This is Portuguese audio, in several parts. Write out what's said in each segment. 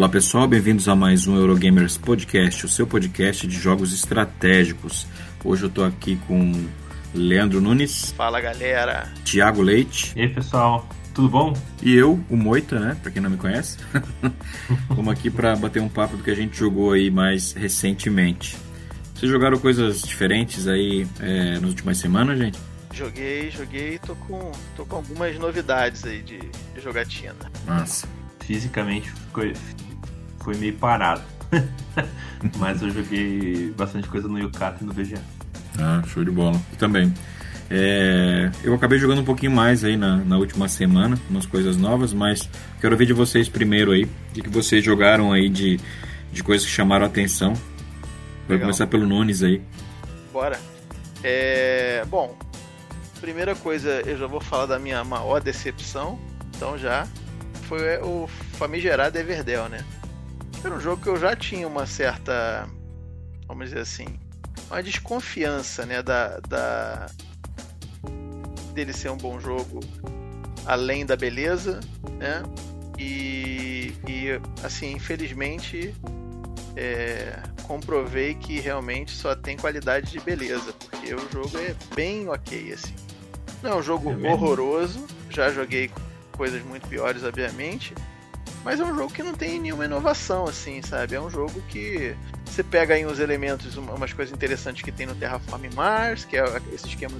Olá pessoal, bem-vindos a mais um Eurogamers Podcast, o seu podcast de jogos estratégicos. Hoje eu tô aqui com Leandro Nunes. Fala galera. Tiago Leite. E aí pessoal, tudo bom? E eu, o Moita, né? Pra quem não me conhece. Vamos aqui para bater um papo do que a gente jogou aí mais recentemente. Vocês jogaram coisas diferentes aí é, nas últimas semanas, gente? Joguei, joguei, tô com, tô com algumas novidades aí de, de jogatina. Massa. Fisicamente foi, foi meio parado. Mas eu joguei bastante coisa no Yukata e no VGA. Ah, show de bola. Também. É, eu acabei jogando um pouquinho mais aí na, na, última semana, umas coisas novas, mas quero ver de vocês primeiro aí, de que vocês jogaram aí de, de coisas que chamaram a atenção. Vai começar pelo Nunes aí. Bora. É, bom, primeira coisa, eu já vou falar da minha maior decepção, então já foi o famigerado Everdell, né? Era um jogo que eu já tinha uma certa, vamos dizer assim, uma desconfiança, né, da, da dele ser um bom jogo além da beleza, né? E, e assim, infelizmente, é, comprovei que realmente só tem qualidade de beleza, porque o jogo é bem ok, assim. Não é um jogo é horroroso, já joguei coisas muito piores, obviamente, mas é um jogo que não tem nenhuma inovação, assim, sabe? É um jogo que você pega aí uns elementos, umas coisas interessantes que tem no Terraform Mars, que é esse esquema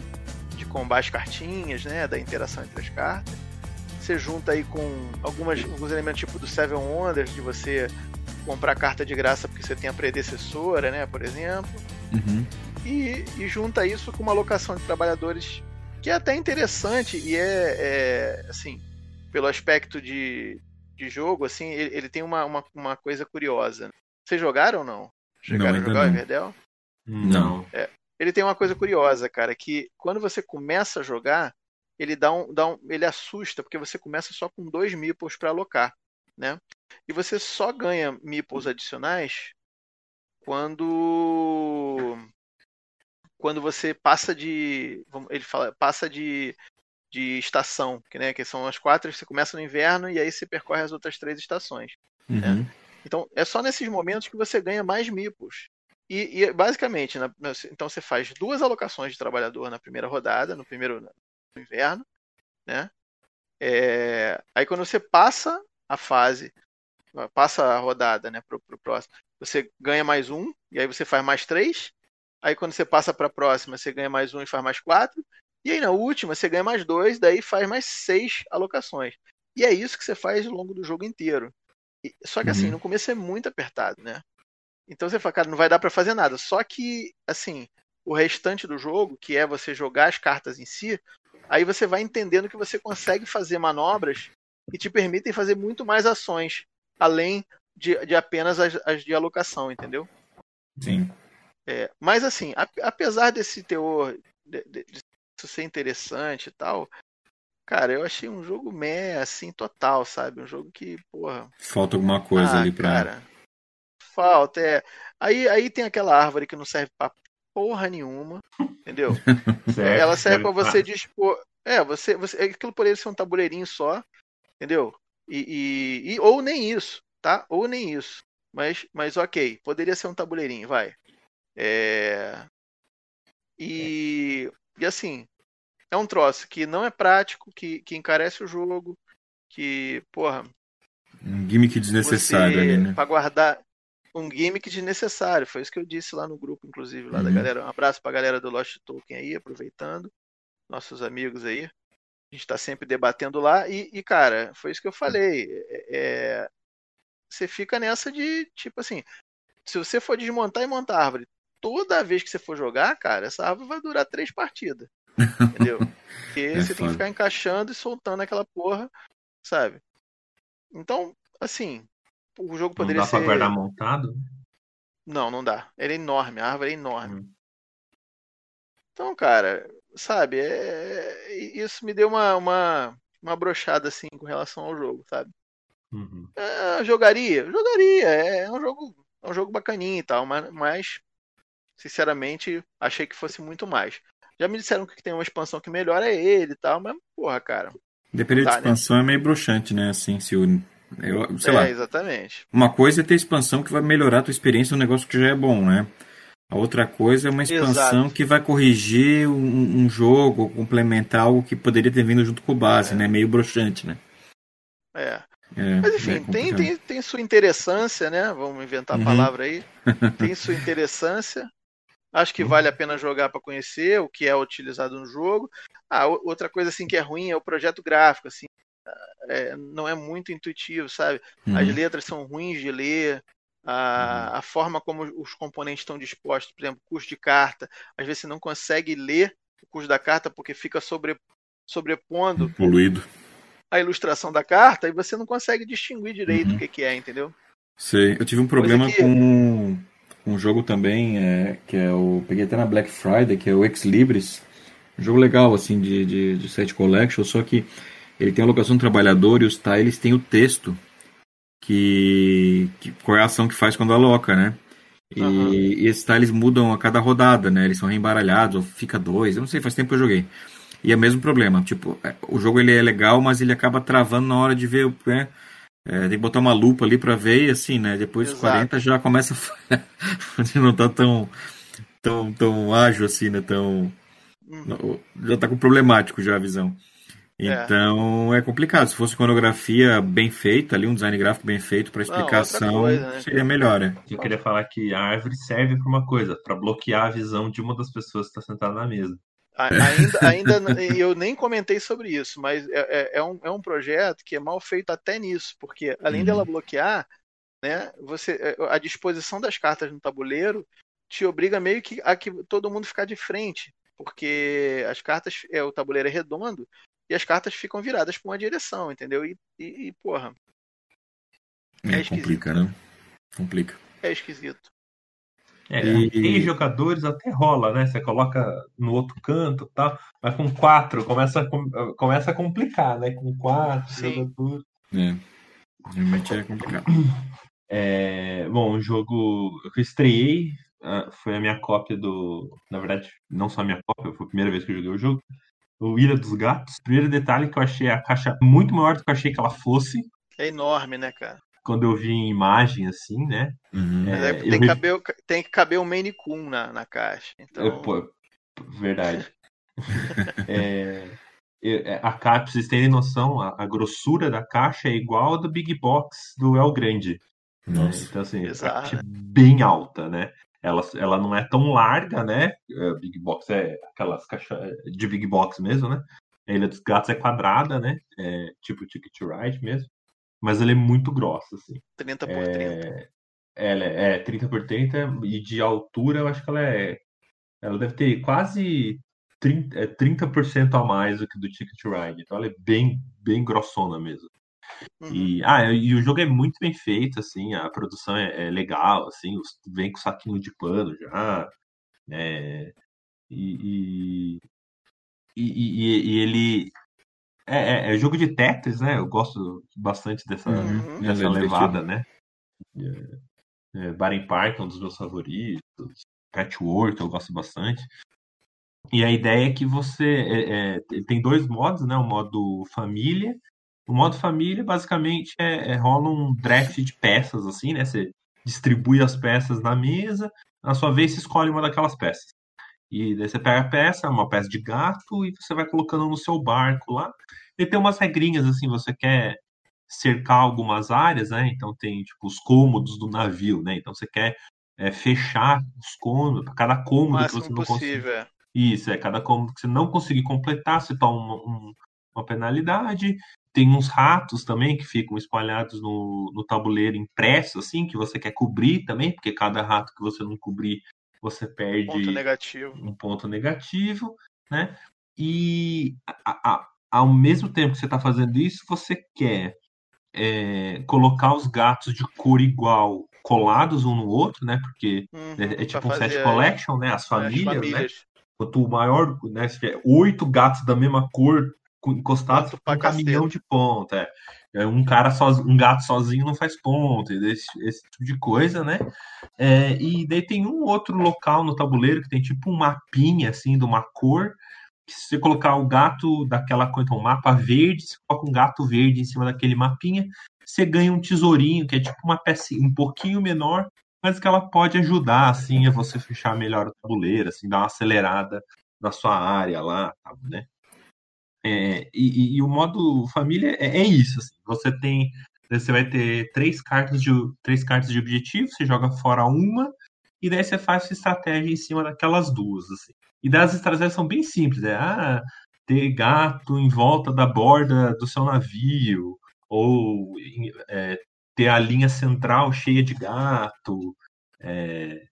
de combate cartinhas, né? Da interação entre as cartas. Você junta aí com algumas, alguns elementos tipo do Seven Wonders, de você comprar carta de graça porque você tem a predecessora, né? Por exemplo. Uhum. E, e junta isso com uma alocação de trabalhadores que é até interessante e é, é assim, pelo aspecto de, de jogo, assim, ele, ele tem uma, uma, uma, coisa curiosa. Vocês jogaram ou não? Chegaram não, a jogar o Everdell? Não. É, ele tem uma coisa curiosa, cara, que quando você começa a jogar, ele dá um, dá um ele assusta, porque você começa só com dois meeples para alocar, né? E você só ganha meeples adicionais quando quando você passa de. Ele fala, passa de, de estação, que, né, que são as quatro, você começa no inverno e aí você percorre as outras três estações. Né? Uhum. Né? Então é só nesses momentos que você ganha mais mipos. E, e basicamente, na, então você faz duas alocações de trabalhador na primeira rodada, no primeiro no inverno, né? É, aí quando você passa a fase, passa a rodada, né, pro, pro próximo, você ganha mais um, e aí você faz mais três, Aí quando você passa para a próxima, você ganha mais um e faz mais quatro. E aí na última, você ganha mais dois, daí faz mais seis alocações. E é isso que você faz ao longo do jogo inteiro. E, só que assim, uhum. no começo é muito apertado, né? Então você fala, cara, não vai dar para fazer nada. Só que, assim, o restante do jogo, que é você jogar as cartas em si, aí você vai entendendo que você consegue fazer manobras que te permitem fazer muito mais ações, além de, de apenas as, as de alocação, entendeu? Sim. É, mas assim, apesar desse teor de, de, de, ser interessante e tal, cara, eu achei um jogo meh, assim, total, sabe? Um jogo que, porra. Falta alguma coisa ah, ali pra. Cara, falta, é. Aí, aí tem aquela árvore que não serve pra porra nenhuma, entendeu? Ela serve para você dispor. É, você, você. Aquilo poderia ser um tabuleirinho só, entendeu? E, e, e, ou nem isso, tá? Ou nem isso. Mas, mas ok, poderia ser um tabuleirinho, vai. É... E, e assim, é um troço que não é prático, que, que encarece o jogo, que, porra. Um gimmick desnecessário você, ali, né? Pra guardar um gimmick desnecessário. Foi isso que eu disse lá no grupo, inclusive, lá uhum. da galera. Um abraço pra galera do Lost Token aí, aproveitando. Nossos amigos aí. A gente tá sempre debatendo lá. E, e cara, foi isso que eu falei. É, é, você fica nessa de, tipo assim, se você for desmontar e montar árvore toda vez que você for jogar, cara, essa árvore vai durar três partidas. Entendeu? Porque é você foda. tem que ficar encaixando e soltando aquela porra, sabe? Então, assim, o jogo poderia não dá ser. Pra guardar montado? Não, não dá. Ele é enorme, a árvore é enorme. Hum. Então, cara, sabe, é... isso me deu uma, uma, uma brochada assim com relação ao jogo, sabe? Uhum. É, jogaria? Jogaria. É um jogo, é um jogo bacaninho e tal, mas, mas sinceramente, achei que fosse muito mais. Já me disseram que tem uma expansão que melhora ele e tal, mas, porra, cara. Dependendo tá, de expansão né? é meio broxante, né? Assim, se o, Eu, sei é, lá. exatamente. Uma coisa é ter expansão que vai melhorar a tua experiência no negócio que já é bom, né? A outra coisa é uma expansão Exato. que vai corrigir um, um, jogo, complementar algo que poderia ter vindo junto com o base, é. né? Meio broxante, né? É. é Mas enfim, é tem, tem, tem sua interessância, né? Vamos inventar uhum. a palavra aí. tem sua interessância. Acho que uhum. vale a pena jogar para conhecer o que é utilizado no jogo. Ah, outra coisa assim que é ruim é o projeto gráfico, assim. É, não é muito intuitivo, sabe? Uhum. As letras são ruins de ler, a, uhum. a forma como os componentes estão dispostos, por exemplo, custo de carta, às vezes você não consegue ler o custo da carta porque fica sobre, sobrepondo Poluído. a ilustração da carta e você não consegue distinguir direito uhum. o que, que, é, entendeu? Sei, eu tive um problema que... com um jogo também, é, que é o. Peguei até na Black Friday, que é o Ex Libris. Um jogo legal, assim, de, de, de set collection, só que ele tem a locação do trabalhador e os tiles têm o texto que, que qual é a ação que faz quando aloca, né? E, uhum. e esses tiles mudam a cada rodada, né? Eles são reembaralhados, ou fica dois, eu não sei, faz tempo que eu joguei. E é o mesmo problema, tipo, é, o jogo ele é legal, mas ele acaba travando na hora de ver, né? É, tem que botar uma lupa ali para ver e assim, né? Depois dos 40 já começa a... não tá tão, tão, tão ágil assim, né? Tão... Uhum. Já tá com problemático já a visão. É. Então é. é complicado. Se fosse iconografia bem feita, ali um design gráfico bem feito para explicação, Não, coisa, né? seria melhor. Né? Eu queria falar que a árvore serve para uma coisa, para bloquear a visão de uma das pessoas que está sentada na mesa. Ainda, ainda eu nem comentei sobre isso, mas é, é, é, um, é um projeto que é mal feito até nisso, porque além uhum. dela bloquear, né, você, é, a disposição das cartas no tabuleiro te obriga meio que a que todo mundo ficar de frente, porque as cartas, é, o tabuleiro é redondo e as cartas ficam viradas para uma direção, entendeu? E, e, e porra. É, é complica, né? Complica. É esquisito. É, e... Tem jogadores até rola, né? Você coloca no outro canto tal, mas com quatro começa a, começa a complicar, né? Com quatro Sim. jogadores. É. Realmente é complicado. É, bom, o jogo que eu estreiei uh, foi a minha cópia do. Na verdade, não só a minha cópia, foi a primeira vez que eu joguei o jogo o Ilha dos Gatos. Primeiro detalhe que eu achei a caixa muito maior do que eu achei que ela fosse. É enorme, né, cara? Quando eu vi em imagem, assim, né? Uhum. É, tem, que caber, tem, que caber, um Maine Coon na, na caixa. Então... Eu, pô, verdade. é, é, a caixa, pra vocês terem noção, a, a, grossura da caixa é igual a do Big Box do El Grande. Nossa. Então, assim, é bem alta, né? ela, ela não é tão larga, né? É, Big Box é aquelas caixas de Big Box mesmo, né? A Ilha dos Gatos é quadrada, né? É, tipo Ticket to Ride mesmo. Mas ela é muito grossa, assim. 30 por é, 30. Ela é, é 30 por 30 e de altura eu acho que ela é. Ela deve ter quase 30, é, 30% a mais do que do Ticket Ride. Então ela é bem, bem grossona mesmo. Uhum. E, ah, e o jogo é muito bem feito, assim, a produção é, é legal, assim, vem com saquinho de pano já, né? E, e, e, e ele é, é, é, jogo de Tetris, né? Eu gosto bastante dessa, uhum. dessa levada, né? É, é, Baden Park é um dos meus favoritos. Patchwork eu gosto bastante. E a ideia é que você é, é, tem dois modos, né? O modo família o modo família, basicamente, é, é, rola um draft de peças, assim, né? Você distribui as peças na mesa, na sua vez você escolhe uma daquelas peças. E daí você pega a peça, uma peça de gato, e você vai colocando no seu barco lá. E tem umas regrinhas, assim, você quer cercar algumas áreas, né? Então tem, tipo, os cômodos do navio, né? Então você quer é, fechar os cômodos, cada cômodo que você não conseguir. É. Isso, é, cada cômodo que você não conseguir completar, você toma um, uma penalidade. Tem uns ratos também que ficam espalhados no, no tabuleiro impresso, assim, que você quer cobrir também, porque cada rato que você não cobrir, você perde ponto negativo. um ponto negativo, né? E a, a, ao mesmo tempo que você está fazendo isso, você quer é, colocar os gatos de cor igual colados um no outro, né? Porque uhum, é, é, tipo um set collection, né? As famílias, as famílias. né? Quanto maior, né? Se tiver oito gatos da mesma cor encostado com um caminhão de ponta. É. é. Um cara sozinho, um gato sozinho não faz ponta, esse, esse tipo de coisa, né? É, e daí tem um outro local no tabuleiro que tem tipo um mapinha assim de uma cor. Que se você colocar o gato daquela coisa, então, um mapa verde, você coloca um gato verde em cima daquele mapinha. você ganha um tesourinho, que é tipo uma peça um pouquinho menor, mas que ela pode ajudar, assim, a você fechar melhor o tabuleiro, assim, dar uma acelerada na sua área lá, né? É, e, e, o modo família é, é isso, assim, você tem, você vai ter três cartas de três cartas de objetivo, você joga fora uma e daí você faz sua estratégia em cima daquelas duas, assim. E das estratégias são bem simples, é ah, ter gato em volta da borda do seu navio, ou é, ter a linha central cheia de gato, é,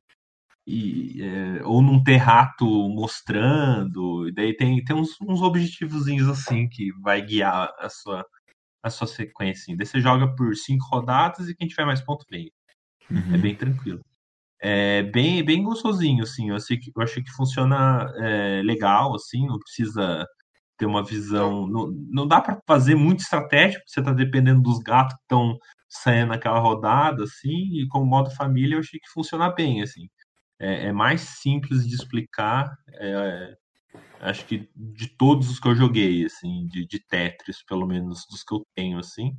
e, é, ou não ter rato mostrando, e daí tem, tem uns, uns objetivozinhos assim que vai guiar a sua, a sua sequência. Daí você joga por cinco rodadas e quem tiver mais ponto vem. É uhum. É bem tranquilo. É bem, bem gostosinho, assim. Eu achei que, eu achei que funciona é, legal, assim, não precisa ter uma visão. Não, não dá para fazer muito estratégico, você tá dependendo dos gatos que estão saindo naquela rodada, assim, e com o modo família eu achei que funciona bem, assim. É, é mais simples de explicar, é, acho que de todos os que eu joguei, assim, de, de Tetris, pelo menos dos que eu tenho, assim.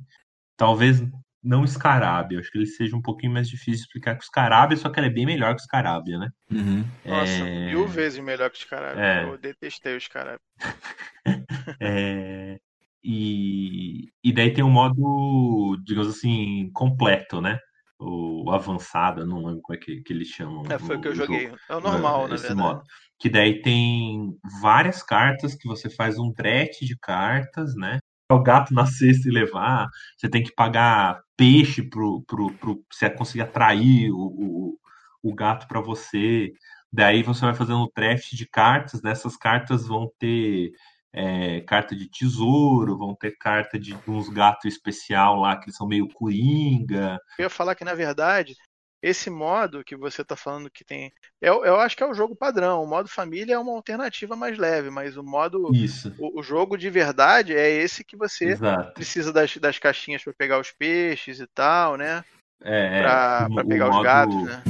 Talvez não Scarabia. Acho que ele seja um pouquinho mais difícil de explicar que o Scarabia, só que ele é bem melhor que o Scarabia, né? Uhum. Nossa, é... mil vezes melhor que o Scarabia. É... Eu detestei o Scarabia. é... E... e daí tem um modo, digamos assim, completo, né? O avançado, não lembro como é que, que eles chamam. É, foi o que eu joguei. Jogo. É o normal, é, Esse Modo. Que daí tem várias cartas que você faz um draft de cartas, né? o gato na cesta e levar, você tem que pagar peixe pro, pro, pro você conseguir atrair o, o, o gato para você. Daí você vai fazendo um draft de cartas, nessas cartas vão ter é, carta de tesouro, vão ter carta de uns gatos especial lá que são meio coringa. Eu ia falar que na verdade esse modo que você está falando que tem. Eu, eu acho que é o jogo padrão. O modo família é uma alternativa mais leve, mas o modo. Isso. O, o jogo de verdade é esse que você Exato. precisa das, das caixinhas para pegar os peixes e tal, né? É, para é, pegar os modo... gatos, né?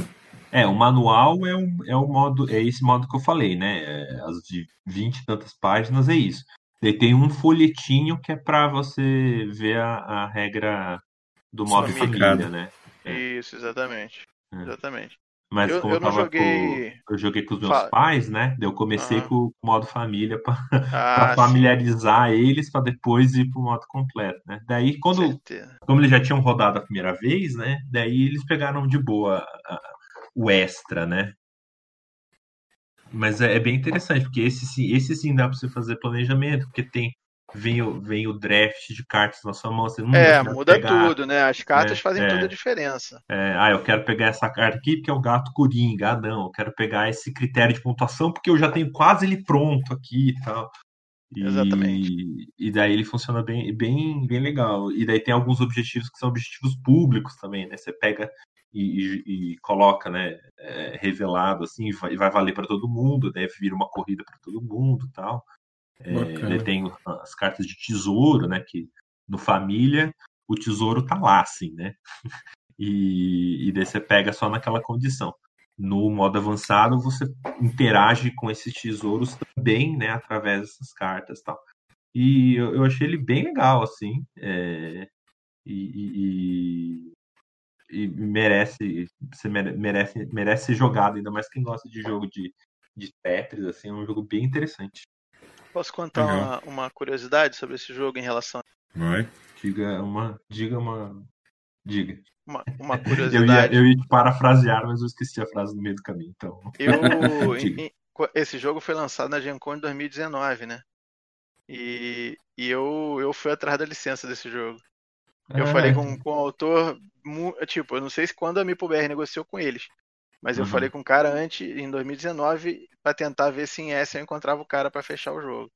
É, o manual é, um, é o modo, é esse modo que eu falei, né? É, as de 20 e tantas páginas é isso. Daí tem um folhetinho que é para você ver a, a regra do modo família, né? É. Isso, exatamente. É. Exatamente. Mas eu, como eu, eu joguei... Com, eu joguei com os meus Fala. pais, né? Eu comecei ah. com o modo família para ah, familiarizar sim. eles para depois ir pro modo completo, né? Daí quando como eles já tinham rodado a primeira vez, né? Daí eles pegaram de boa o extra, né? Mas é, é, bem interessante, porque esse sim, esse sim dá para você fazer planejamento, porque tem vem o, vem o draft de cartas na sua mão. Você não é, muda pegar, tudo, né? As cartas é, fazem é, toda a diferença. É, ah, eu quero pegar essa carta aqui porque é o gato coringa. Ah, não, eu quero pegar esse critério de pontuação porque eu já tenho quase ele pronto aqui e tal. E, Exatamente. E daí ele funciona bem, bem, bem legal. E daí tem alguns objetivos que são objetivos públicos também, né? Você pega e, e, e coloca, né, é, revelado assim, vai, vai valer para todo mundo, deve vir uma corrida para todo mundo, tal. É, ele tem as cartas de tesouro, né? Que no família o tesouro tá lá, assim, né? e, e daí você pega só naquela condição. No modo avançado, você interage com esses tesouros também, né? Através dessas cartas tal. E eu, eu achei ele bem legal, assim. É, e, e, e, merece, você merece, merece ser jogado, ainda mais quem gosta de jogo de, de Tetris, assim, é um jogo bem interessante. Posso contar uma, uma, curiosidade sobre esse jogo em relação. Vai. Diga uma. Diga uma. Diga. Uma, uma curiosidade. eu, ia, eu ia te parafrasear, mas eu esqueci a frase no meio do caminho, então. Eu, em, esse jogo foi lançado na Gen Con em 2019, né? E, e eu, eu fui atrás da licença desse jogo. Eu ah, falei com, com o autor, tipo, eu não sei se quando a MipoBR negociou com eles, mas eu uhum. falei com o cara antes, em 2019, para tentar ver se em S eu encontrava o cara para fechar o jogo.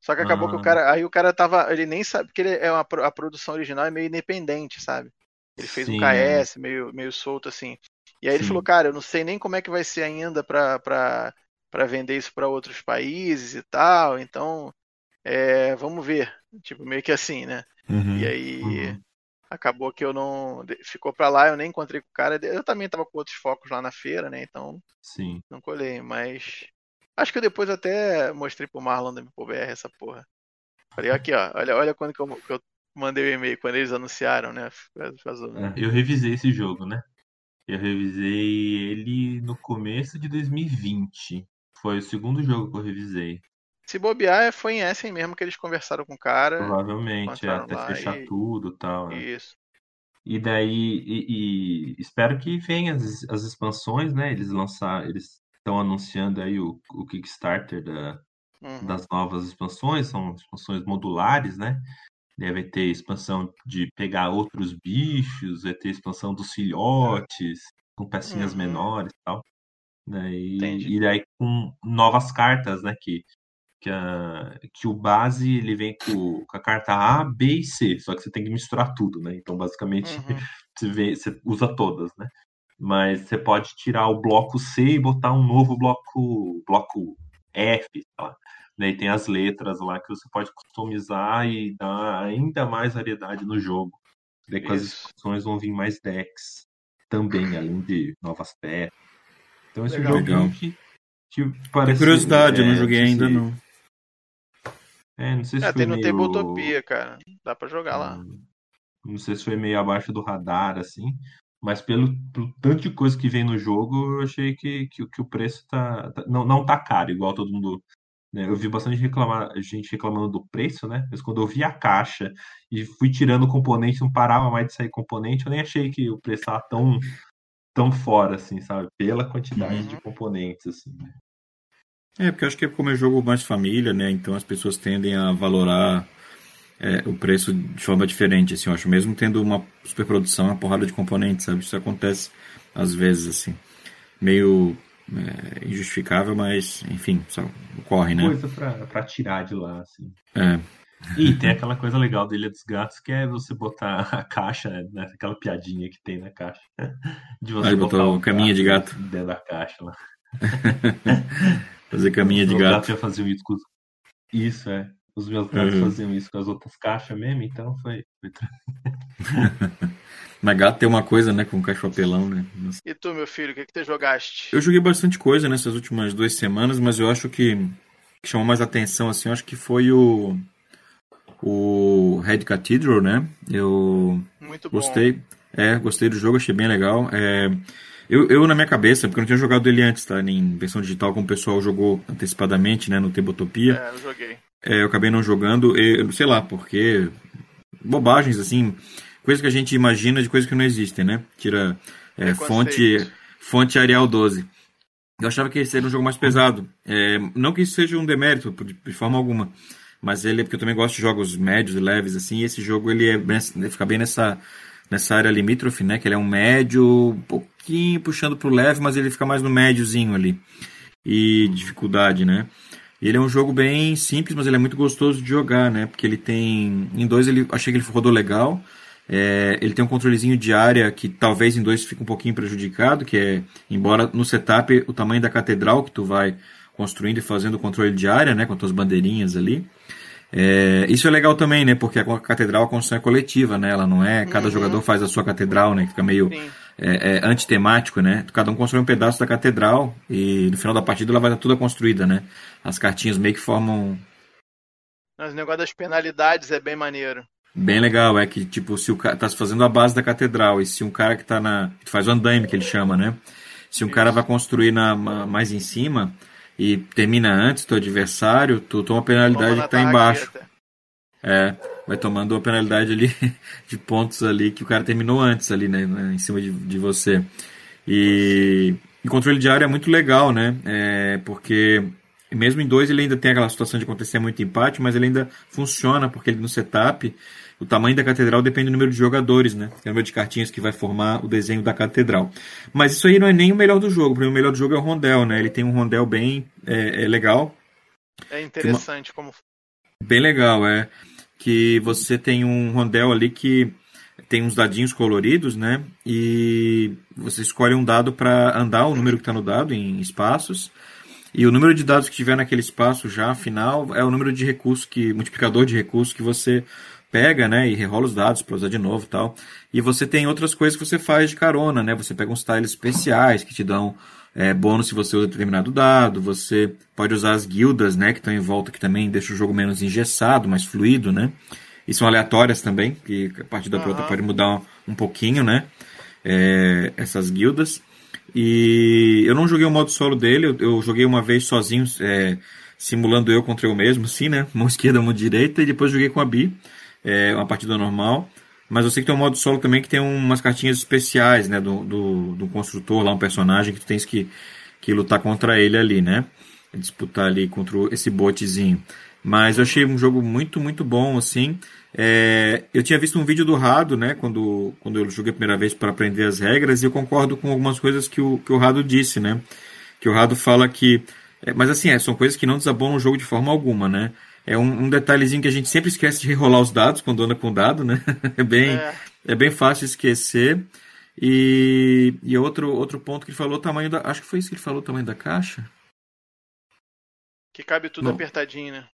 Só que acabou que o ah. cara. Aí o cara tava. Ele nem sabe, porque ele é uma, a produção original é meio independente, sabe? Ele fez Sim. um KS meio, meio solto assim. E aí Sim. ele falou, cara, eu não sei nem como é que vai ser ainda pra, pra, pra vender isso para outros países e tal. Então, é, vamos ver. Tipo, meio que assim, né? Uhum. E aí. Acabou que eu não. Ficou pra lá, eu nem encontrei com o cara. Eu também tava com outros focos lá na feira, né? Então. Sim. Não colhei, mas. Acho que eu depois até mostrei pro Marlon da MPBR essa porra. Falei, aqui, ó, olha, olha quando que eu, que eu mandei o e-mail quando eles anunciaram, né? É, eu revisei esse jogo, né? Eu revisei ele no começo de 2020. Foi o segundo jogo que eu revisei. Se bobear, foi em Essen mesmo que eles conversaram com o cara. Provavelmente, é, até fechar e... tudo e tal. Né? Isso. E daí, e, e espero que venham as, as expansões, né? Eles lançar, eles estão anunciando aí o, o Kickstarter da, uhum. das novas expansões, são expansões modulares, né? Deve ter expansão de pegar outros bichos, vai ter expansão dos filhotes, com pecinhas uhum. menores e tal. Né? E, e daí com novas cartas, né? Que que, a, que o base ele vem com, com, a carta A, B e C, só que você tem que misturar tudo, né? Então, basicamente, uhum. você, vê, você usa todas, né? Mas você pode tirar o bloco C e botar um novo bloco, bloco F, tá? Né? E tem as letras lá que você pode customizar e dar ainda mais variedade no jogo. Daí com as instruções vão vir mais decks também, além de novas peças. Então esse Legal. jogo que, que parece. Tem curiosidade, é, eu não joguei ainda não. É, não sei se é, foi tem no meio... Tabletopia, cara. Dá pra jogar lá. Hum, não sei se foi meio abaixo do radar, assim. Mas pelo, pelo tanto de coisa que vem no jogo, eu achei que, que, que o preço tá, tá, não, não tá caro, igual todo mundo. Né? Eu vi bastante reclamar, gente reclamando do preço, né? Mas quando eu vi a caixa e fui tirando componente, não parava mais de sair componente, eu nem achei que o preço tava tão, tão fora, assim, sabe? Pela quantidade uhum. de componentes, assim. Né? É, porque eu acho que é como é jogo mais família, né? Então as pessoas tendem a valorar é, o preço de forma diferente, assim, eu acho. Mesmo tendo uma superprodução, uma porrada de componentes, sabe? Isso acontece às vezes, assim. Meio é, injustificável, mas, enfim, só ocorre, né? Coisa pra, pra tirar de lá, assim. É. E tem aquela coisa legal da Ilha dos Gatos, que é você botar a caixa, né? aquela piadinha que tem na caixa. De você Aí botar o caminho de gato dentro da caixa lá. Fazer caminha de gato. gato. já faziam isso com... Isso, é. Os meus gatos uhum. faziam isso com as outras caixas mesmo, então foi. Mas gato tem uma coisa, né? Com caixa papelão, né? Nossa. E tu, meu filho, o que, que tu jogaste? Eu joguei bastante coisa nessas últimas duas semanas, mas eu acho que, que chamou mais atenção, assim, eu acho que foi o. O Red Cathedral, né? Eu Muito gostei. Bom. É, gostei do jogo, achei bem legal. É, eu, eu, na minha cabeça, porque eu não tinha jogado ele antes, tá? Em versão digital, como o pessoal jogou antecipadamente, né? No Tabletopia. É, eu joguei. É, eu acabei não jogando, eu, sei lá, porque. Bobagens, assim. Coisas que a gente imagina de coisas que não existem, né? Tira é, fonte, fonte Arial 12. Eu achava que esse seria um jogo mais pesado. É, não que isso seja um demérito, de forma alguma. Mas ele é porque eu também gosto de jogos médios e leves, assim. E esse jogo ele, é, ele fica bem nessa nessa área limítrofe, né? Que ele é um médio, um pouquinho puxando pro leve, mas ele fica mais no médiozinho ali. E dificuldade, né? Ele é um jogo bem simples, mas ele é muito gostoso de jogar, né? Porque ele tem. Em dois ele achei que ele rodou legal. É, ele tem um controlezinho de área que talvez em dois fique um pouquinho prejudicado, que é, embora no setup o tamanho da catedral que tu vai construindo e fazendo o controle de área, né, com as tuas bandeirinhas ali. É, isso é legal também, né? Porque a catedral a construção é coletiva, né? Ela não é. Cada uhum. jogador faz a sua catedral, né? Fica meio é, é, antitemático, né? Cada um constrói um pedaço da catedral e no final da partida ela vai estar toda construída, né? As cartinhas meio que formam. Mas o negócio das penalidades é bem maneiro. Bem legal, é que tipo, se o cara tá fazendo a base da catedral e se um cara que tá na. faz o andaime que ele chama, né? Se um cara vai construir na, mais em cima, e termina antes do adversário, tu toma a penalidade que tá embaixo. É, vai tomando uma penalidade ali de pontos ali que o cara terminou antes ali, né, né em cima de, de você. E, o controle de área é muito legal, né? É, porque mesmo em dois ele ainda tem aquela situação de acontecer muito empate, mas ele ainda funciona porque ele no setup o tamanho da catedral depende do número de jogadores, né? É o número de cartinhas que vai formar o desenho da catedral. Mas isso aí não é nem o melhor do jogo. O melhor do jogo é o rondel, né? Ele tem um rondel bem é, é legal. É interessante uma... como. Bem legal, é. Que você tem um rondel ali que tem uns dadinhos coloridos, né? E você escolhe um dado para andar o número que está no dado em espaços. E o número de dados que tiver naquele espaço já final é o número de recursos que multiplicador de recursos que você pega, né, e rerola os dados para usar de novo e tal. E você tem outras coisas que você faz de carona, né? Você pega uns tiles especiais que te dão é, bônus se você usa determinado dado. Você pode usar as guildas, né, que estão em volta, que também deixa o jogo menos engessado, mais fluido, né? e são aleatórias também, que a partir da uhum. outra pode mudar um, um pouquinho, né? É, essas guildas. E eu não joguei o modo solo dele, eu, eu joguei uma vez sozinho, é, simulando eu contra eu mesmo, assim, né? Mão esquerda, mão direita, e depois joguei com a Bi, é, uma partida normal. Mas eu sei que tem um modo solo também que tem umas cartinhas especiais, né? Do, do, do construtor lá, um personagem que tu tens que, que lutar contra ele ali, né? Disputar ali contra esse botezinho. Mas eu achei um jogo muito, muito bom, assim. É, eu tinha visto um vídeo do Rado, né, quando, quando eu joguei a primeira vez para aprender as regras, e eu concordo com algumas coisas que o, que o Rado disse, né? Que o Rado fala que. É, mas assim, é, são coisas que não desabonam o jogo de forma alguma, né? É um, um, detalhezinho que a gente sempre esquece de rerolar os dados quando anda com dado, né? É bem, é. é bem fácil esquecer. E, e outro, outro ponto que ele falou, o tamanho da. Acho que foi isso que ele falou, o tamanho da caixa. Que cabe tudo apertadinho, né?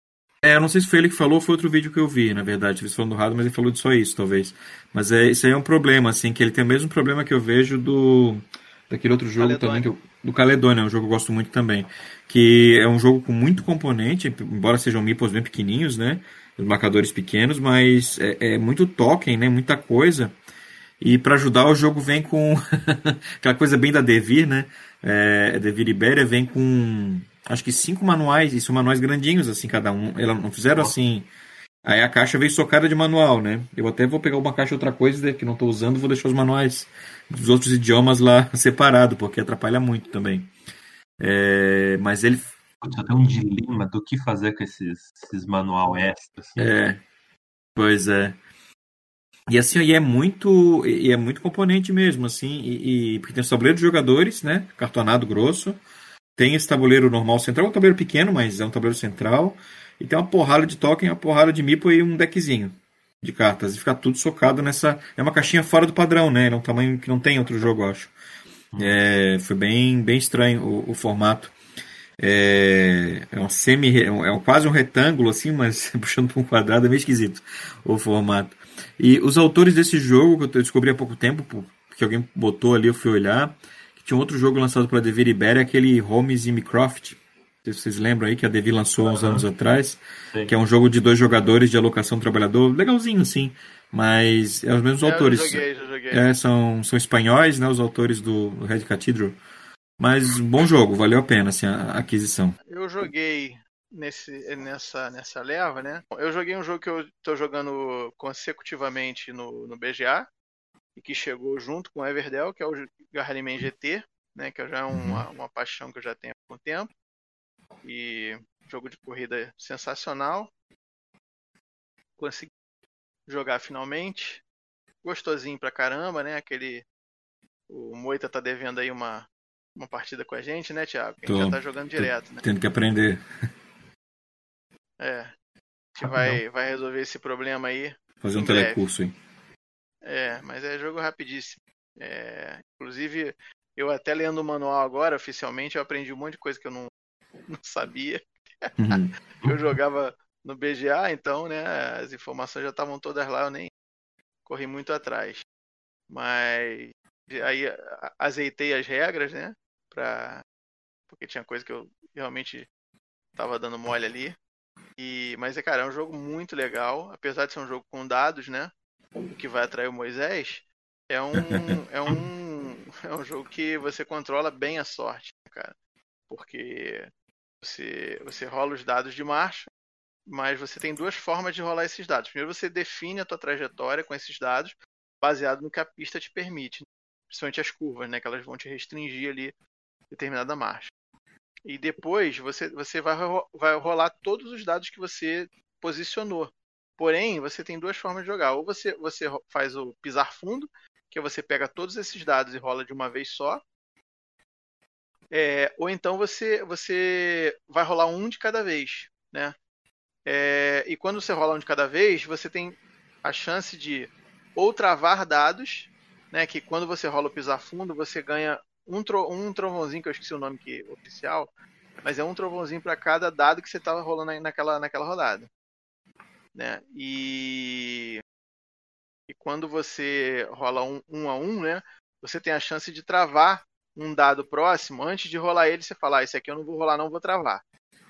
É, eu não sei se foi ele que falou ou foi outro vídeo que eu vi, na verdade. Eles falando do rádio, mas ele falou de só isso, talvez. Mas é, isso aí é um problema, assim, que ele tem o mesmo problema que eu vejo do. daquele outro jogo Caledônia. também, que eu, do Caledônia, é um jogo que eu gosto muito também. Que é um jogo com muito componente, embora sejam meeples bem pequenininhos, né? Os marcadores pequenos, mas é, é muito token, né? Muita coisa. E para ajudar, o jogo vem com aquela coisa bem da Devir, né? É, Devir Ibéria vem com acho que cinco manuais, e são manuais grandinhos, assim, cada um. Elas não fizeram assim. Aí a caixa veio socada de manual, né? Eu até vou pegar uma caixa outra coisa que não estou usando, vou deixar os manuais dos outros idiomas lá separado, porque atrapalha muito também. É, mas ele. Putz, eu um dilema do que fazer com esses, esses manual extras. Assim. É. Pois é. E assim, e é muito, e é muito componente mesmo, assim, e, e porque tem o tabuleiro de jogadores, né? Cartonado grosso. Tem esse tabuleiro normal central, é um tabuleiro pequeno, mas é um tabuleiro central. E tem uma porrada de token, uma porrada de mipo e um deckzinho de cartas. E fica tudo socado nessa. É uma caixinha fora do padrão, né? É um tamanho que não tem outro jogo, eu acho. É, foi bem, bem estranho o, o formato. É, é um semi. É, um, é quase um retângulo, assim, mas puxando para um quadrado é meio esquisito o formato. E os autores desse jogo, que eu descobri há pouco tempo, porque alguém botou ali, eu fui olhar. Tinha outro jogo lançado pela Devir Iberia, aquele Homes Imcroft. Não sei se vocês lembram aí, que a Devir lançou uns anos atrás. Sim. Que é um jogo de dois jogadores de alocação trabalhador. Legalzinho, sim. Mas é os mesmos é, autores. joguei, joguei. É, são, são espanhóis, né? Os autores do Red Cathedral. Mas bom jogo, valeu a pena assim, a aquisição. Eu joguei nesse, nessa, nessa leva, né? Eu joguei um jogo que eu tô jogando consecutivamente no, no BGA, e que chegou junto com o Everdell, que é o Garryman GT, né, que já é uma, uhum. uma paixão que eu já tenho há algum tempo. E jogo de corrida sensacional. Consegui jogar finalmente. Gostosinho pra caramba, né? Aquele. O Moita tá devendo aí uma, uma partida com a gente, né, Thiago? A gente Tô, já tá jogando direto, né? Tendo que aprender. É. A gente vai, vai resolver esse problema aí. Fazer um telecurso, hein? É, mas é jogo rapidíssimo. É, inclusive, eu até lendo o manual agora, oficialmente, eu aprendi um monte de coisa que eu não, não sabia. Uhum. eu jogava no BGA, então, né, as informações já estavam todas lá, eu nem corri muito atrás. Mas aí azeitei as regras, né, pra... porque tinha coisa que eu realmente tava dando mole ali. E, mas, é, cara, é um jogo muito legal, apesar de ser um jogo com dados, né? o que vai atrair o Moisés, é um, é um, é um jogo que você controla bem a sorte, né, cara. Porque você, você rola os dados de marcha, mas você tem duas formas de rolar esses dados. Primeiro, você define a tua trajetória com esses dados, baseado no que a pista te permite, principalmente as curvas, né, que elas vão te restringir ali determinada marcha. E depois você, você vai, vai rolar todos os dados que você posicionou. Porém, você tem duas formas de jogar. Ou você, você faz o pisar fundo, que você pega todos esses dados e rola de uma vez só. É, ou então você, você vai rolar um de cada vez. Né? É, e quando você rola um de cada vez, você tem a chance de ou travar dados, né, que quando você rola o pisar fundo, você ganha um, tro um trovãozinho, que eu esqueci o nome que, oficial, mas é um trovãozinho para cada dado que você estava rolando naquela, naquela rodada né? E, e quando você rola um, um a um, né? Você tem a chance de travar um dado próximo antes de rolar ele. Você fala, ah, esse aqui eu não vou rolar, não vou travar.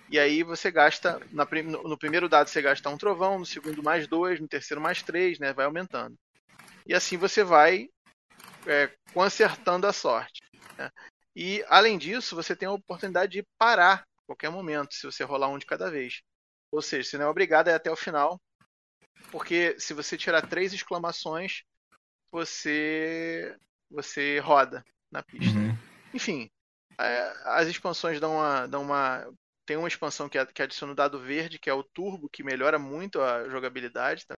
E aí você gasta, na, no primeiro dado você gasta um trovão, no segundo mais dois, no terceiro mais três, né? Vai aumentando. E assim você vai é, consertando a sorte. Né? E além disso, você tem a oportunidade de parar a qualquer momento, se você rolar um de cada vez. Ou seja, você não é obrigado a ir até o final, porque se você tirar três exclamações, você você roda na pista. Uhum. Enfim, é, as expansões dão uma, dão uma tem uma expansão que, que adiciona o dado verde, que é o turbo, que melhora muito a jogabilidade. Tá?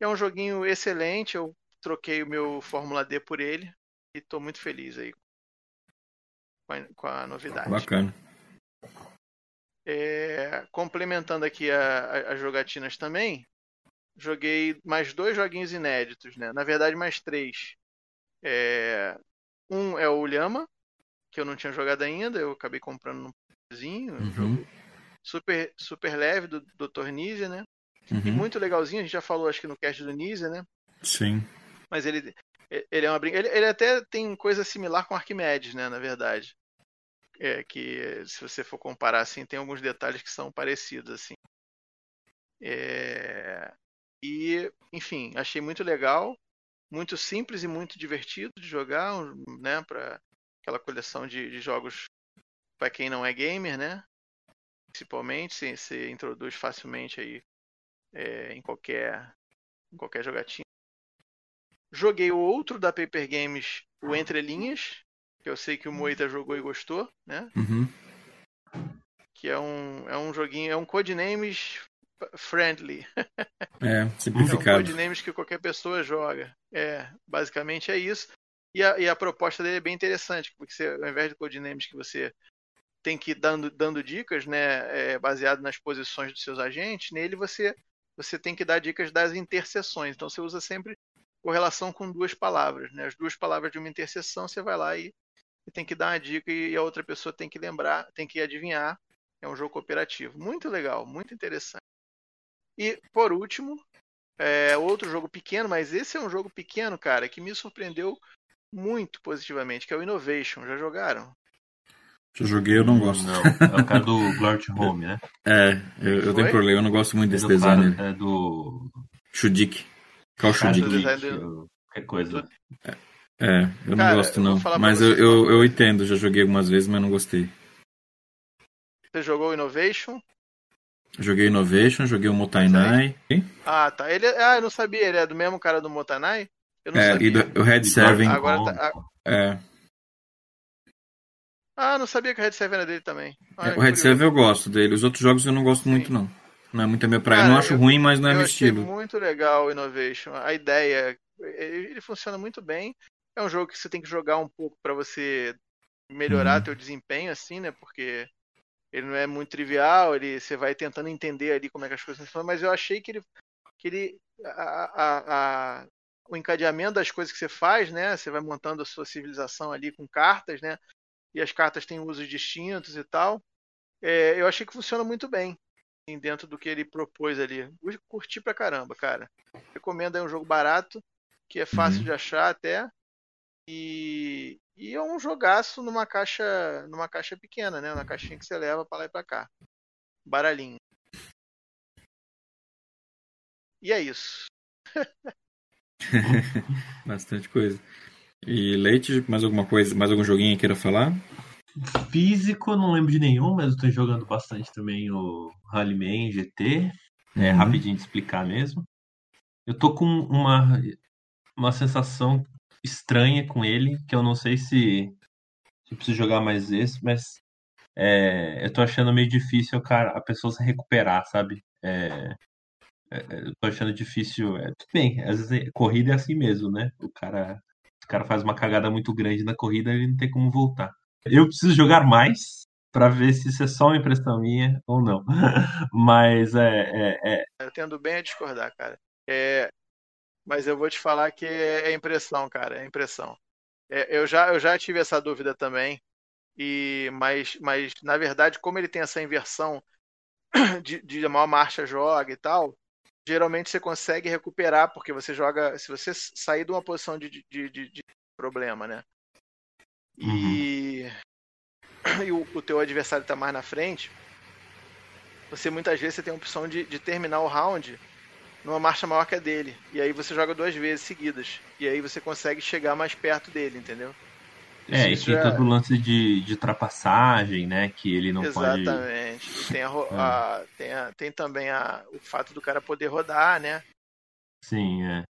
É um joguinho excelente, eu troquei o meu Fórmula D por ele e estou muito feliz aí com a, com a novidade. Bacana. É, complementando aqui as jogatinas também, joguei mais dois joguinhos inéditos, né? Na verdade, mais três. É, um é o Lhama, que eu não tinha jogado ainda, eu acabei comprando num um uhum. jogo super, super leve do Dr. Nise, né? Uhum. E muito legalzinho, a gente já falou acho que no cast do Nise, né? Sim. Mas ele, ele é uma ele, ele até tem coisa similar com Arquimedes, né, na verdade. É, que se você for comparar assim, tem alguns detalhes que são parecidos assim. É... E, enfim, achei muito legal, muito simples e muito divertido de jogar, né, para aquela coleção de, de jogos para quem não é gamer, né? Principalmente, se, se introduz facilmente aí é, em qualquer em qualquer jogatina. Joguei o outro da Paper Games, o Entre Linhas, que eu sei que o Moita jogou e gostou, né? Uhum. Que é um, é um joguinho, é um Codenames friendly. É, simplificado. É um Codenames que qualquer pessoa joga. É, basicamente é isso. E a, e a proposta dele é bem interessante, porque você, ao invés de Codenames que você tem que ir dando, dando dicas, né, é, baseado nas posições dos seus agentes, nele você, você tem que dar dicas das interseções. Então você usa sempre correlação com duas palavras. Né? As duas palavras de uma interseção, você vai lá e, e tem que dar uma dica e a outra pessoa tem que lembrar, tem que adivinhar. É um jogo cooperativo. Muito legal, muito interessante. E, por último, é outro jogo pequeno, mas esse é um jogo pequeno, cara, que me surpreendeu muito positivamente, que é o Innovation. Já jogaram? Já joguei, eu não gosto. Não, é o cara do Glart Home, né? É, eu, eu tenho problema, eu não gosto muito é desse design. Cara, é do. Shudik. Qual Shudik? Qualquer coisa. É, é eu não cara, gosto não. Mas eu, eu, eu entendo, já joguei algumas vezes, mas não gostei. Você jogou Innovation? Joguei Innovation, joguei o Motainai. Ah, tá. Ele, é, ah, eu não sabia, ele é do mesmo cara do Motainai? Eu não é, sabia. e do, o Red Seven. Agora tá, é. Ah, não sabia que o Red Seven era dele também. Ah, o Red Seven eu gosto dele. Os outros jogos eu não gosto Sim. muito, não. Não é muito a minha praia. Cara, eu não acho eu, ruim, mas não é meu estilo. muito legal o Innovation. A ideia, ele funciona muito bem. É um jogo que você tem que jogar um pouco para você melhorar uhum. teu desempenho, assim, né? Porque ele não é muito trivial, ele, você vai tentando entender ali como é que as coisas funcionam, mas eu achei que ele, que ele a, a, a, o encadeamento das coisas que você faz, né? Você vai montando a sua civilização ali com cartas, né? e as cartas têm usos distintos e tal. É, eu achei que funciona muito bem assim, dentro do que ele propôs ali. Curti pra caramba, cara. Recomendo é um jogo barato, que é fácil uhum. de achar até. E, e é um jogaço numa caixa numa caixa pequena, né? Uma caixinha que você leva para lá e para cá. Baralhinho. E é isso. Bastante coisa. E Leite, mais alguma coisa, mais algum joguinho queira falar? Físico, não lembro de nenhum, mas eu tô jogando bastante também o Rallyman GT. É uhum. rapidinho de explicar mesmo. Eu tô com uma, uma sensação estranha com ele, que eu não sei se, se eu preciso jogar mais esse, mas é, eu tô achando meio difícil cara, a pessoa se recuperar, sabe? É, é, eu tô achando difícil. É, tudo bem, às vezes é, corrida é assim mesmo, né? O cara cara faz uma cagada muito grande na corrida, ele não tem como voltar. Eu preciso jogar mais para ver se isso é só uma impressão minha ou não. Mas é, é, é... Eu tendo bem a discordar, cara. É... Mas eu vou te falar que é impressão, cara, é impressão. É, eu, já, eu já tive essa dúvida também. E, mas, mas, na verdade, como ele tem essa inversão de, de maior marcha joga e tal, geralmente você consegue recuperar, porque você joga. Se você sair de uma posição de, de, de, de problema, né? E. Uhum. e o, o teu adversário está mais na frente, você muitas vezes você tem a opção de, de terminar o round numa marcha maior que a dele. E aí você joga duas vezes seguidas. E aí você consegue chegar mais perto dele, entendeu? É, isso, e tem é... todo o lance de, de ultrapassagem, né? Que ele não Exatamente. pode. Exatamente. Tem, a, é. a, tem, a, tem também a, o fato do cara poder rodar, né? Sim, é.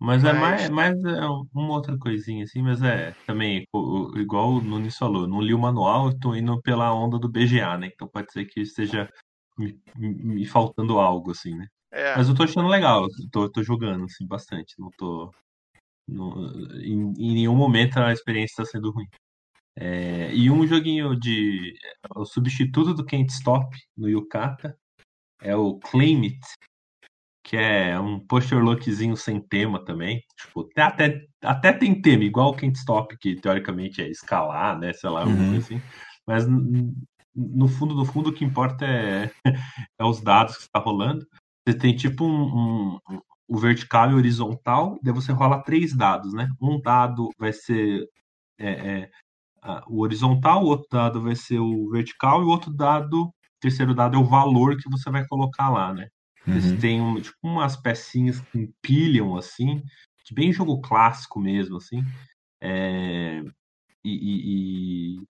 Mas, é mais, mais é uma outra coisinha assim, mas é também, igual o Nunes falou, não li o manual, eu tô indo pela onda do BGA, né? Então pode ser que esteja me, me faltando algo, assim, né? É. Mas eu tô achando legal, eu tô, tô jogando, assim, bastante. Não tô. Não, em, em, nenhum momento a experiência está sendo ruim. É, e um joguinho de. O substituto do Can't Stop no Yukata é o Claim It, que é um poster lookzinho sem tema também. Tipo, até, até tem tema, igual o Can't Stop, que teoricamente é escalar, né? Sei lá, uhum. assim. Mas no fundo, no fundo, o que importa é, é os dados que está rolando. Você tem tipo um, um, o vertical e horizontal, daí você rola três dados, né? Um dado vai ser é, é, o horizontal, o outro dado vai ser o vertical e o outro dado, o terceiro dado é o valor que você vai colocar lá, né? Uhum. Você tem um, tipo, umas pecinhas que empilham assim, bem jogo clássico mesmo, assim. É, e, e, e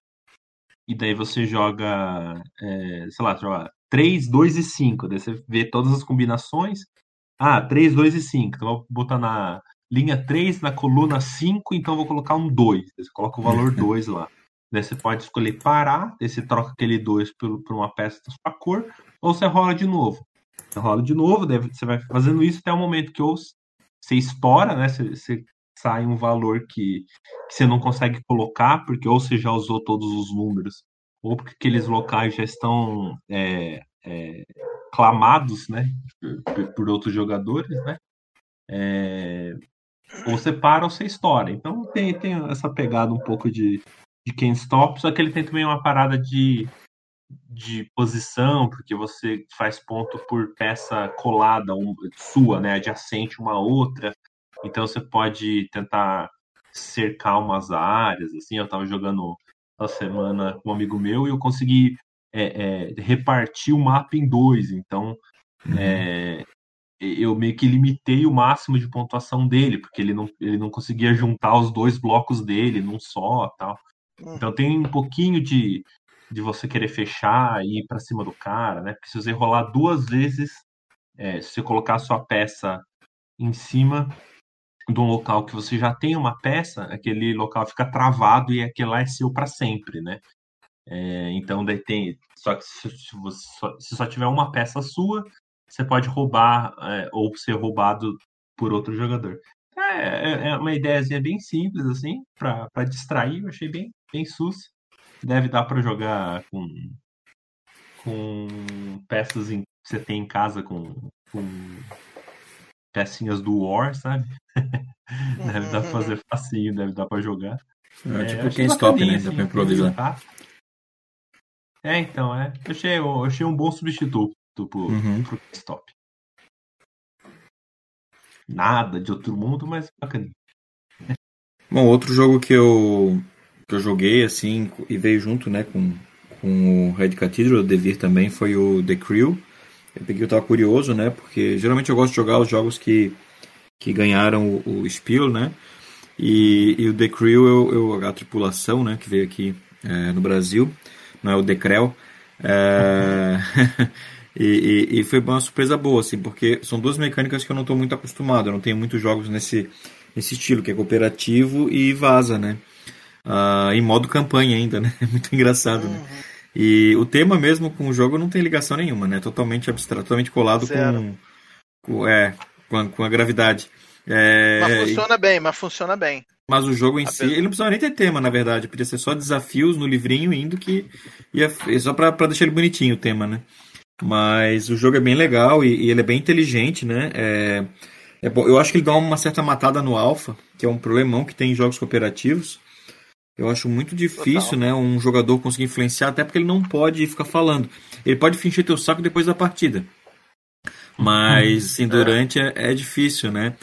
daí você joga, é, sei lá, joga 3, 2 e 5. Daí você vê todas as combinações. Ah, 3, 2 e 5. Então vou botar na linha 3, na coluna 5, então vou colocar um 2. Daí você coloca o valor 2 lá. Daí você pode escolher parar, daí você troca aquele 2 por, por uma peça da sua cor, ou você rola de novo. Você rola de novo, daí você vai fazendo isso até o momento que ou você estoura, né? Você, você sai um valor que, que você não consegue colocar, porque ou você já usou todos os números, ou porque aqueles locais já estão é, é, clamados né, por, por, outros jogadores, né? É, ou você para ou você estoura. Então tem, tem essa pegada um pouco de, de Ken Stop, só que ele tem também uma parada de, de posição, porque você faz ponto por peça colada um, sua, né, adjacente uma outra. Então você pode tentar cercar umas áreas, assim, eu estava jogando a semana com um amigo meu e eu consegui é, é, repartir o mapa em dois, então uhum. é, eu meio que limitei o máximo de pontuação dele, porque ele não, ele não conseguia juntar os dois blocos dele num só, tal. Uhum. Então tem um pouquinho de, de você querer fechar e ir para cima do cara, né? Porque se você rolar duas vezes, é, se você colocar a sua peça em cima de um local que você já tem uma peça, aquele local fica travado e aquele lá é seu para sempre, né? É, então daí tem. Só que se, você só, se só tiver uma peça sua, você pode roubar é, ou ser roubado por outro jogador. É, é, é uma ideiazinha bem simples, assim, para distrair, eu achei bem, bem sus. Deve dar para jogar com, com peças que você tem em casa com, com pecinhas do War, sabe? deve dar pra fazer facinho, deve dar pra jogar. É, é tipo quem stop, né? Dá pra improvisar. É, então, é. Eu achei, eu achei um bom substituto pro, uhum. pro stop. Nada de outro mundo, mas bacaninha. Bom, outro jogo que eu, que eu joguei, assim, e veio junto, né, com, com o Red Cathedral, o Devir também, foi o The Crew. Eu peguei, eu tava curioso, né? Porque geralmente eu gosto de jogar os jogos que, que ganharam o, o Spiel, né? E, e, o The Crew, eu, eu, a tripulação, né? Que veio aqui é, no Brasil, não é o Decrel. É, e, e, e, foi uma surpresa boa, assim, porque são duas mecânicas que eu não estou muito acostumado. Eu não tenho muitos jogos nesse, nesse estilo, que é cooperativo e vaza, né? Uh, em modo campanha ainda, né? Muito engraçado, né? E o tema mesmo com o jogo não tem ligação nenhuma, né? Totalmente abstrato, totalmente colado com, com, é, com, a, com a gravidade. É, mas funciona e, bem, mas funciona bem. Mas o jogo em si, ele não precisava nem ter tema, na verdade. Podia ser só desafios no livrinho indo que ia só pra, pra deixar ele bonitinho o tema, né? Mas o jogo é bem legal e, e ele é bem inteligente, né? É, é bom. Eu acho que ele dá uma certa matada no alfa, que é um problemão que tem em jogos cooperativos. Eu acho muito difícil, Total. né, um jogador conseguir influenciar, até porque ele não pode ficar falando. Ele pode fingir teu saco depois da partida. Mas, assim, durante é, é difícil, né,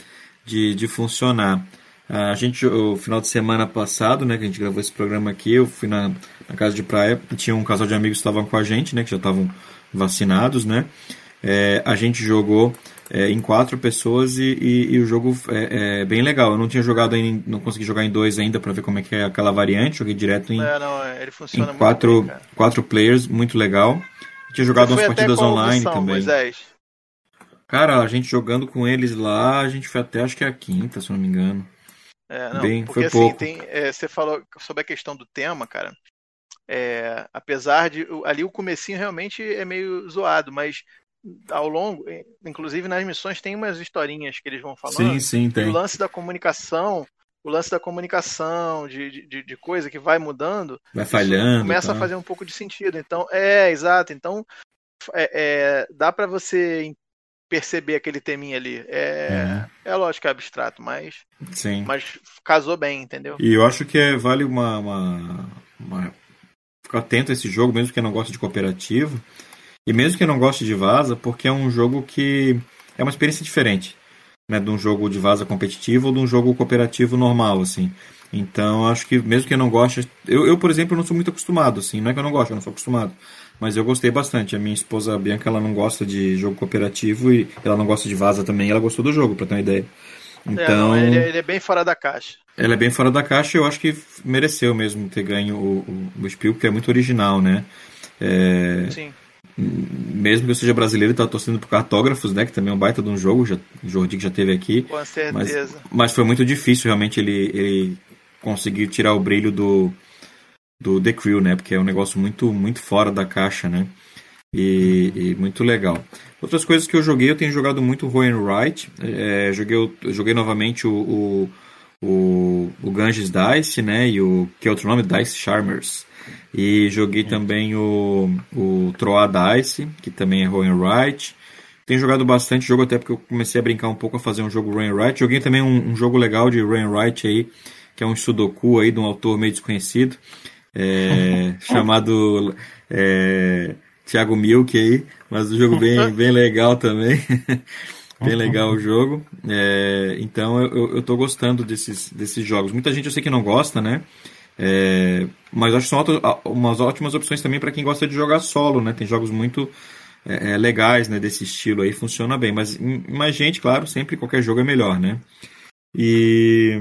de, de funcionar. A gente, o final de semana passado, né, que a gente gravou esse programa aqui, eu fui na, na casa de praia, tinha um casal de amigos que estavam com a gente, né, que já estavam vacinados, né. É, a gente jogou é, em quatro pessoas e, e, e o jogo é, é, bem legal. Eu não tinha jogado, em, não consegui jogar em dois ainda para ver como é que é aquela variante. Joguei direto em, é, não, ele funciona em quatro, bem, quatro players, muito legal. Eu tinha jogado umas partidas online opção, também. Moisés? Cara, a gente jogando com eles lá, a gente foi até acho que é a quinta, se não me engano. É, não, Bem, porque assim, tem, é, você falou sobre a questão do tema, cara. É, apesar de ali o comecinho realmente é meio zoado, mas ao longo, inclusive nas missões tem umas historinhas que eles vão falando. Sim, sim, tem. O lance da comunicação, o lance da comunicação, de, de, de coisa que vai mudando, vai falhando, começa tá. a fazer um pouco de sentido. Então, é, exato. Então, é, é dá para você perceber aquele teminha ali. É, é. é lógico que é abstrato, mas, sim. mas casou bem, entendeu? E eu acho que é, vale uma, uma, uma ficar atento a esse jogo, mesmo que não goste de cooperativo e mesmo que não goste de vaza, porque é um jogo que é uma experiência diferente, né, de um jogo de vaza competitivo ou de um jogo cooperativo normal, assim. Então, acho que mesmo que eu não goste, eu, eu por exemplo, não sou muito acostumado, assim, não é que eu não gosto, eu não sou acostumado, mas eu gostei bastante. A minha esposa Bianca, ela não gosta de jogo cooperativo e ela não gosta de vaza também, ela gostou do jogo, para ter uma ideia. Então, é, não, ele, ele, é bem fora da caixa. Ela é bem fora da caixa e eu acho que mereceu mesmo ter ganho o, o, o Spiel, porque é muito original, né? É, Sim mesmo que eu seja brasileiro, tá torcendo por cartógrafos, né? Que também é um baita de um jogo, já, o Jordi que já teve aqui. Com certeza. Mas, mas foi muito difícil realmente ele, ele conseguir tirar o brilho do, do The Crew, né? Porque é um negócio muito, muito fora da caixa, né? E, e muito legal. Outras coisas que eu joguei, eu tenho jogado muito Roy and Wright. É, joguei, joguei novamente o, o, o, o Ganges Dice, né? E o que é outro nome? Dice Charmers. E joguei também o, o Troa Dice, que também é Roll and Write. Tenho jogado bastante jogo, até porque eu comecei a brincar um pouco a fazer um jogo Roll and Write. Joguei também um, um, jogo legal de Roll and Write aí, que é um Sudoku aí de um autor meio desconhecido, é, chamado é, Thiago Milk aí, mas um jogo bem, bem legal também. bem legal o jogo. É, então eu, eu, eu tô gostando desses, desses jogos. Muita gente eu sei que não gosta, né? É, mas acho que são umas ótimas opções também para quem gosta de jogar solo, né? Tem jogos muito é, é, legais né, desse estilo aí, funciona bem. Mas mais gente, claro, sempre qualquer jogo é melhor, né? E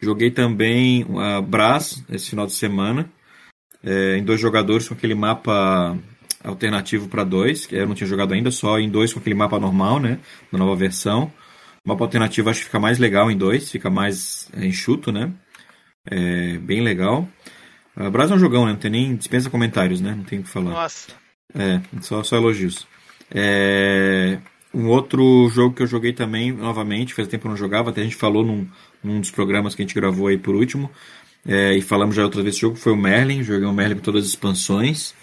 joguei também a Brás esse final de semana, é, em dois jogadores com aquele mapa alternativo para dois, que eu não tinha jogado ainda, só em dois com aquele mapa normal, né? Na nova versão. O mapa alternativo acho que fica mais legal em dois, fica mais é, enxuto, né? É bem legal. A Brás é um jogão, né? Não tem nem dispensa comentários, né? Não tem o que falar. Nossa. É, só, só elogios. É, um outro jogo que eu joguei também, novamente, faz tempo que eu não jogava, até a gente falou num, num dos programas que a gente gravou aí por último, é, e falamos já outra vez desse jogo, foi o Merlin, joguei o Merlin com todas as expansões,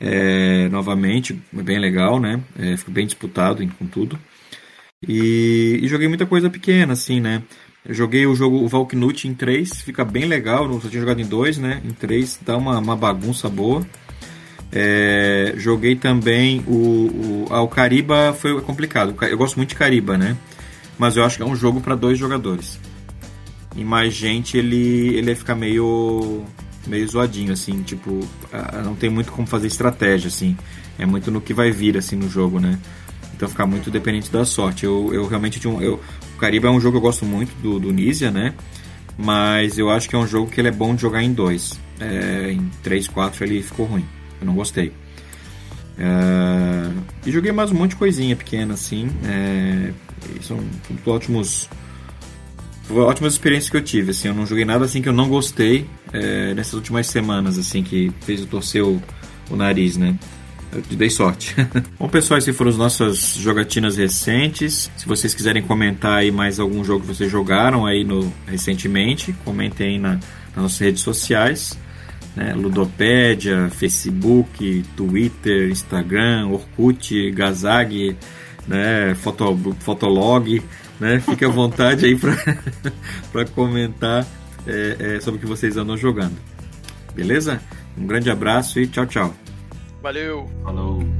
é, novamente, bem legal, né? É, ficou bem disputado com tudo. E, e, joguei muita coisa pequena, assim, né? Eu joguei o jogo Valknut em 3, fica bem legal. Eu só tinha jogado em 2, né? Em 3 dá uma, uma bagunça boa. É, joguei também o, o, ah, o Cariba, foi complicado. Eu gosto muito de Cariba, né? Mas eu acho que é um jogo para dois jogadores. E mais gente, ele, ele fica meio meio zoadinho, assim, tipo, não tem muito como fazer estratégia, assim. É muito no que vai vir, assim, no jogo, né? Então fica muito dependente da sorte. Eu, eu realmente tinha um, eu, Caribe é um jogo que eu gosto muito do, do né? Mas eu acho que é um jogo que ele é bom de jogar em dois. É, em 3, 4 ele ficou ruim. Eu não gostei. É, e joguei mais um monte de coisinha pequena assim. É, são ótimos. Ótimas experiências que eu tive. Assim, eu não joguei nada assim que eu não gostei é, nessas últimas semanas, assim, que fez eu torcer o, o nariz, né? Eu te dei sorte. Bom, pessoal, esses foram as nossas jogatinas recentes. Se vocês quiserem comentar aí mais algum jogo que vocês jogaram aí no, recentemente, comentem aí na, nas nossas redes sociais. Né? Ludopédia, Facebook, Twitter, Instagram, Orkut, Gazag, né? Foto, Fotolog. Né? Fique à vontade aí para comentar é, é, sobre o que vocês andam jogando. Beleza? Um grande abraço e tchau, tchau. Valeu. Falou.